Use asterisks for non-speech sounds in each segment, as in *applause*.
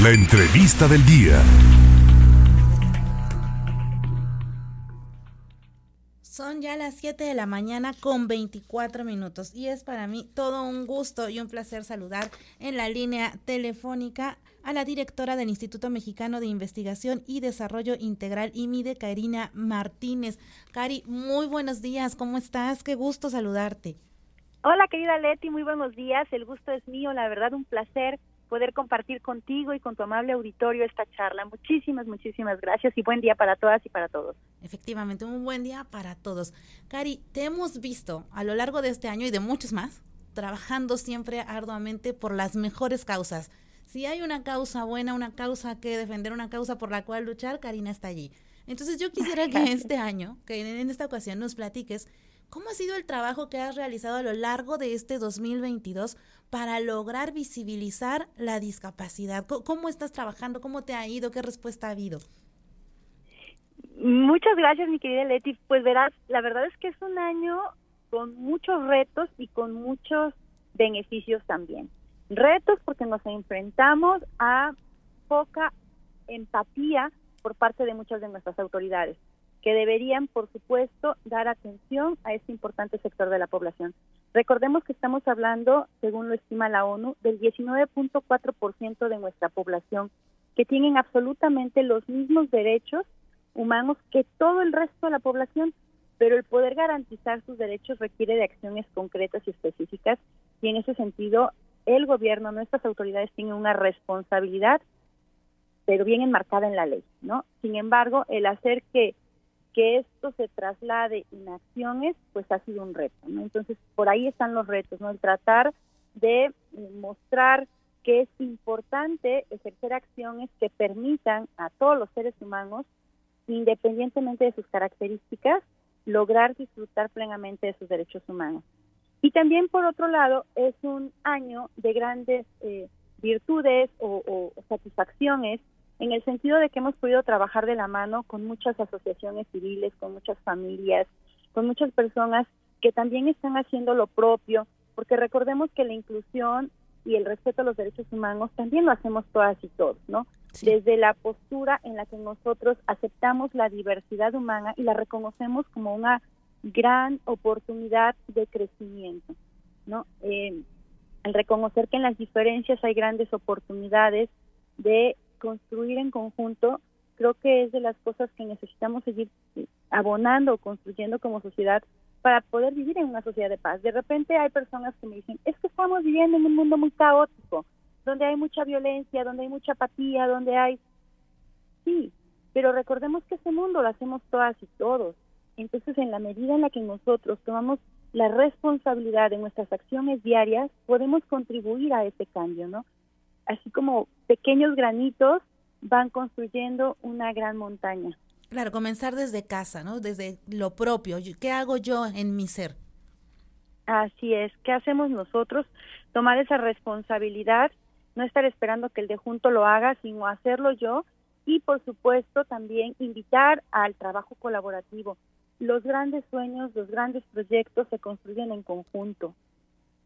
La entrevista del día. Son ya las 7 de la mañana con 24 minutos y es para mí todo un gusto y un placer saludar en la línea telefónica a la directora del Instituto Mexicano de Investigación y Desarrollo Integral IMIDE, Karina Martínez. Cari, muy buenos días, ¿cómo estás? Qué gusto saludarte. Hola querida Leti, muy buenos días, el gusto es mío, la verdad un placer poder compartir contigo y con tu amable auditorio esta charla. Muchísimas, muchísimas gracias y buen día para todas y para todos. Efectivamente, un buen día para todos. Cari, te hemos visto a lo largo de este año y de muchos más, trabajando siempre arduamente por las mejores causas. Si hay una causa buena, una causa que defender, una causa por la cual luchar, Karina está allí. Entonces yo quisiera que *laughs* este año, que en esta ocasión nos platiques ¿Cómo ha sido el trabajo que has realizado a lo largo de este 2022 para lograr visibilizar la discapacidad? ¿Cómo estás trabajando? ¿Cómo te ha ido? ¿Qué respuesta ha habido? Muchas gracias, mi querida Leti. Pues verás, la verdad es que es un año con muchos retos y con muchos beneficios también. Retos porque nos enfrentamos a poca empatía por parte de muchas de nuestras autoridades que deberían, por supuesto, dar atención a este importante sector de la población. Recordemos que estamos hablando, según lo estima la ONU, del 19.4% de nuestra población que tienen absolutamente los mismos derechos humanos que todo el resto de la población, pero el poder garantizar sus derechos requiere de acciones concretas y específicas y en ese sentido el gobierno, nuestras autoridades tienen una responsabilidad, pero bien enmarcada en la ley, ¿no? Sin embargo, el hacer que que esto se traslade en acciones, pues ha sido un reto, ¿no? Entonces, por ahí están los retos, ¿no? El tratar de eh, mostrar que es importante ejercer acciones que permitan a todos los seres humanos, independientemente de sus características, lograr disfrutar plenamente de sus derechos humanos. Y también, por otro lado, es un año de grandes eh, virtudes o satisfacciones en el sentido de que hemos podido trabajar de la mano con muchas asociaciones civiles, con muchas familias, con muchas personas que también están haciendo lo propio, porque recordemos que la inclusión y el respeto a los derechos humanos también lo hacemos todas y todos, ¿no? Desde la postura en la que nosotros aceptamos la diversidad humana y la reconocemos como una gran oportunidad de crecimiento, ¿no? Eh, al reconocer que en las diferencias hay grandes oportunidades de construir en conjunto, creo que es de las cosas que necesitamos seguir abonando construyendo como sociedad para poder vivir en una sociedad de paz. De repente hay personas que me dicen, es que estamos viviendo en un mundo muy caótico, donde hay mucha violencia, donde hay mucha apatía, donde hay... Sí, pero recordemos que ese mundo lo hacemos todas y todos. Entonces, en la medida en la que nosotros tomamos la responsabilidad de nuestras acciones diarias, podemos contribuir a ese cambio, ¿no? Así como pequeños granitos van construyendo una gran montaña. Claro, comenzar desde casa, ¿no? Desde lo propio. ¿Qué hago yo en mi ser? Así es. ¿Qué hacemos nosotros? Tomar esa responsabilidad, no estar esperando que el de junto lo haga, sino hacerlo yo y, por supuesto, también invitar al trabajo colaborativo. Los grandes sueños, los grandes proyectos se construyen en conjunto.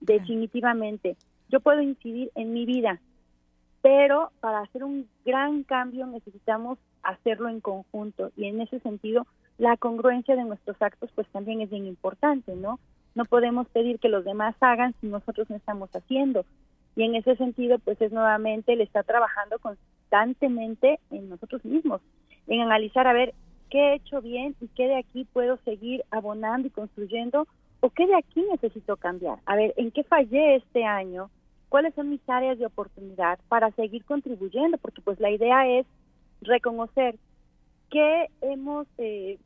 Definitivamente. Yo puedo incidir en mi vida, pero para hacer un gran cambio necesitamos hacerlo en conjunto y en ese sentido la congruencia de nuestros actos pues también es bien importante, ¿no? No podemos pedir que los demás hagan si nosotros no estamos haciendo. Y en ese sentido pues es nuevamente el estar trabajando constantemente en nosotros mismos, en analizar a ver qué he hecho bien y qué de aquí puedo seguir abonando y construyendo o qué de aquí necesito cambiar. A ver, ¿en qué fallé este año? Cuáles son mis áreas de oportunidad para seguir contribuyendo, porque pues la idea es reconocer qué hemos eh,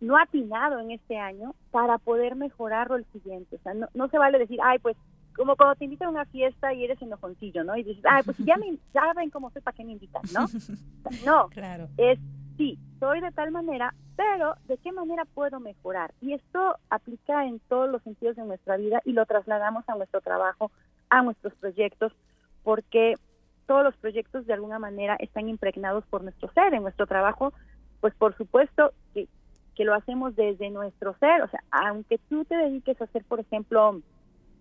no atinado en este año para poder mejorarlo el siguiente. O sea, no, se vale decir, ay, pues como cuando te invitan a una fiesta y eres enojoncillo, ¿no? Y dices, ay, pues ya, me, ya ven cómo soy, ¿para qué me invitan, no? *laughs* No, claro. es, sí, soy de tal manera, pero ¿de qué manera puedo mejorar? Y esto aplica en todos los sentidos de nuestra vida y lo trasladamos a nuestro trabajo, a nuestros proyectos, porque todos los proyectos de alguna manera están impregnados por nuestro ser, en nuestro trabajo, pues por supuesto que, que lo hacemos desde nuestro ser, o sea, aunque tú te dediques a hacer, por ejemplo,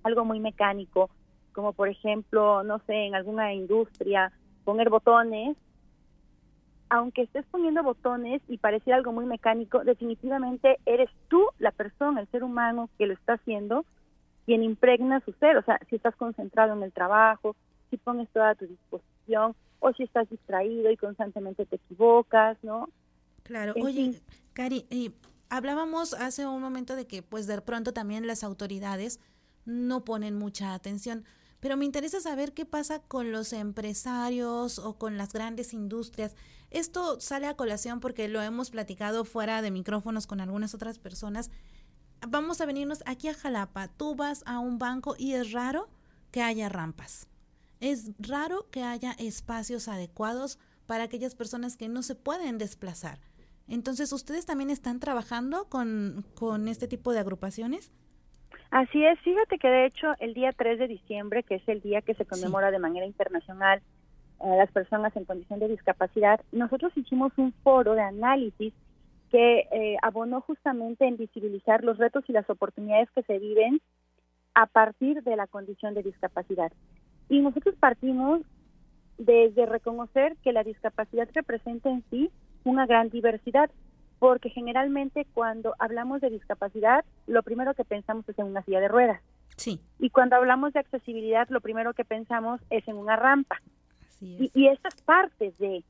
algo muy mecánico, como por ejemplo, no sé, en alguna industria, poner botones, aunque estés poniendo botones y pareciera algo muy mecánico, definitivamente eres tú la persona, el ser humano que lo está haciendo, quien impregna su ser. O sea, si estás concentrado en el trabajo, si pones toda tu disposición, o si estás distraído y constantemente te equivocas, ¿no? Claro. Oye, Cari, eh, hablábamos hace un momento de que, pues, de pronto también las autoridades no ponen mucha atención. Pero me interesa saber qué pasa con los empresarios o con las grandes industrias. Esto sale a colación porque lo hemos platicado fuera de micrófonos con algunas otras personas. Vamos a venirnos aquí a Jalapa. Tú vas a un banco y es raro que haya rampas. Es raro que haya espacios adecuados para aquellas personas que no se pueden desplazar. Entonces, ¿ustedes también están trabajando con, con este tipo de agrupaciones? Así es, fíjate que de hecho el día 3 de diciembre, que es el día que se conmemora de manera internacional a las personas en condición de discapacidad, nosotros hicimos un foro de análisis que eh, abonó justamente en visibilizar los retos y las oportunidades que se viven a partir de la condición de discapacidad. Y nosotros partimos desde reconocer que la discapacidad representa en sí una gran diversidad, porque generalmente cuando hablamos de discapacidad, lo primero que pensamos es en una silla de ruedas. Sí. Y cuando hablamos de accesibilidad, lo primero que pensamos es en una rampa. Y, y estas partes de,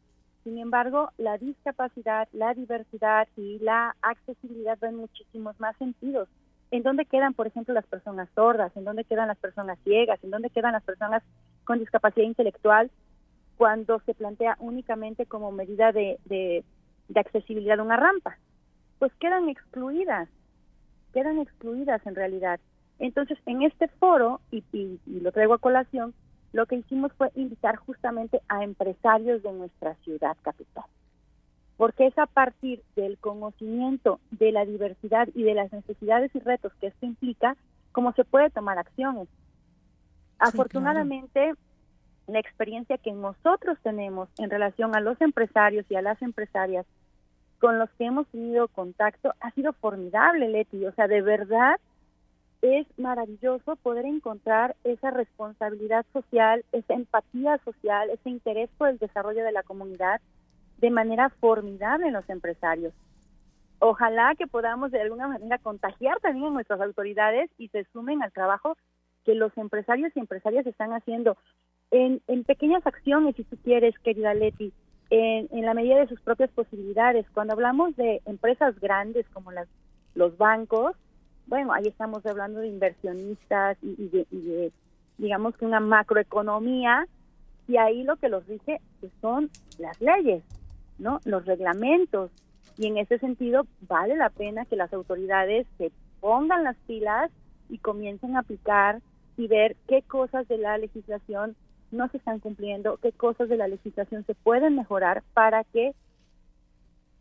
sin embargo, la discapacidad, la diversidad y la accesibilidad ven muchísimos más sentidos. ¿En dónde quedan, por ejemplo, las personas sordas? ¿En dónde quedan las personas ciegas? ¿En dónde quedan las personas con discapacidad intelectual? Cuando se plantea únicamente como medida de de accesibilidad a una rampa, pues quedan excluidas, quedan excluidas en realidad. Entonces, en este foro, y, y, lo traigo a colación, lo que hicimos fue invitar justamente a empresarios de nuestra ciudad capital, porque es a partir del conocimiento de la diversidad y de las necesidades y retos que esto implica, cómo se puede tomar acciones. Afortunadamente, la experiencia que nosotros tenemos en relación a los empresarios y a las empresarias con los que hemos tenido contacto ha sido formidable, Leti. O sea, de verdad es maravilloso poder encontrar esa responsabilidad social, esa empatía social, ese interés por el desarrollo de la comunidad de manera formidable en los empresarios. Ojalá que podamos de alguna manera contagiar también a nuestras autoridades y se sumen al trabajo que los empresarios y empresarias están haciendo en, en pequeñas acciones, si tú quieres, querida Leti, en, en, la medida de sus propias posibilidades. Cuando hablamos de empresas grandes como las, los bancos, bueno, ahí estamos hablando de inversionistas y, de, digamos que una macroeconomía, y ahí lo que los rige pues, son las leyes, ¿no? Los reglamentos. Y en ese sentido vale la pena que las autoridades se pongan las pilas y comiencen a aplicar y ver qué cosas de la legislación no se están cumpliendo, qué cosas de la legislación se pueden mejorar para que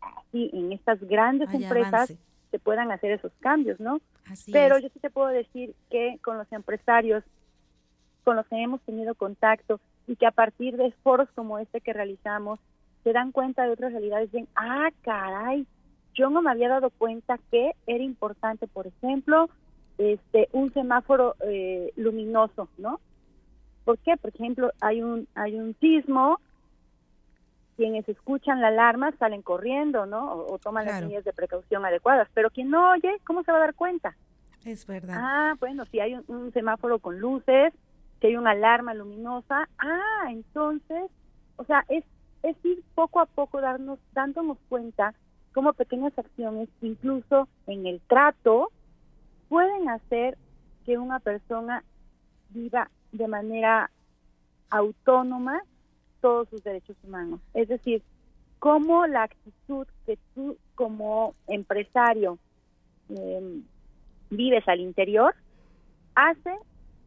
así en estas grandes empresas se puedan hacer esos cambios, ¿no? Pero yo sí te puedo decir que con los empresarios con los que hemos tenido contacto y que a partir de foros como este que realizamos se dan cuenta de otras realidades, ven, ah, caray, yo no me había dado cuenta que era importante, por ejemplo, este un semáforo eh, luminoso, ¿no? ¿Por qué? Por ejemplo, hay un, hay un sismo, quienes escuchan la alarma salen corriendo, ¿no? O, toman las medidas de precaución adecuadas, pero quien no oye, ¿cómo se va a dar cuenta? Es verdad. Ah, bueno, si hay un, semáforo con luces, si hay una alarma luminosa, ah, entonces, o sea, es, es ir poco a poco darnos, dándonos cuenta cómo pequeñas acciones, incluso en el trato, pueden hacer que una persona viva de manera autónoma todos sus derechos humanos. Es decir, cómo la actitud que tú como empresario em, vives al interior hace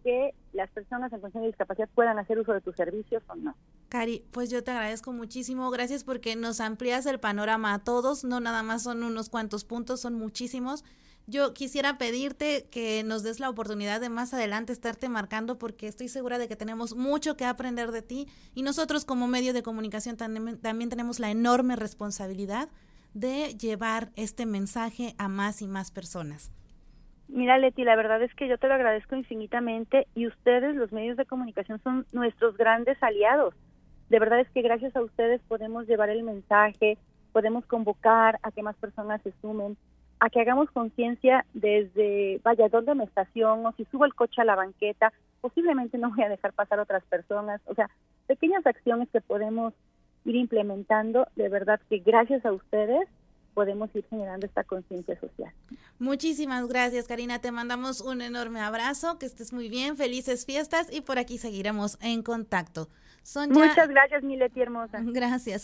que las personas en condición de discapacidad puedan hacer uso de tus servicios o no. Cari, pues yo te agradezco muchísimo. Gracias porque nos amplías el panorama a todos. No nada más son unos cuantos puntos, son muchísimos. Yo quisiera pedirte que nos des la oportunidad de más adelante estarte marcando porque estoy segura de que tenemos mucho que aprender de ti y nosotros como medio de comunicación también, también tenemos la enorme responsabilidad de llevar este mensaje a más y más personas. Mira, Leti, la verdad es que yo te lo agradezco infinitamente y ustedes, los medios de comunicación, son nuestros grandes aliados. De verdad es que gracias a ustedes podemos llevar el mensaje, podemos convocar a que más personas se sumen, a que hagamos conciencia desde, vaya, dónde me estaciono, si subo el coche a la banqueta, posiblemente no voy a dejar pasar otras personas, o sea, pequeñas acciones que podemos ir implementando, de verdad que gracias a ustedes podemos ir generando esta conciencia social. Muchísimas gracias, Karina. Te mandamos un enorme abrazo, que estés muy bien, felices fiestas y por aquí seguiremos en contacto. Muchas gracias, Mileti hermosa. Gracias.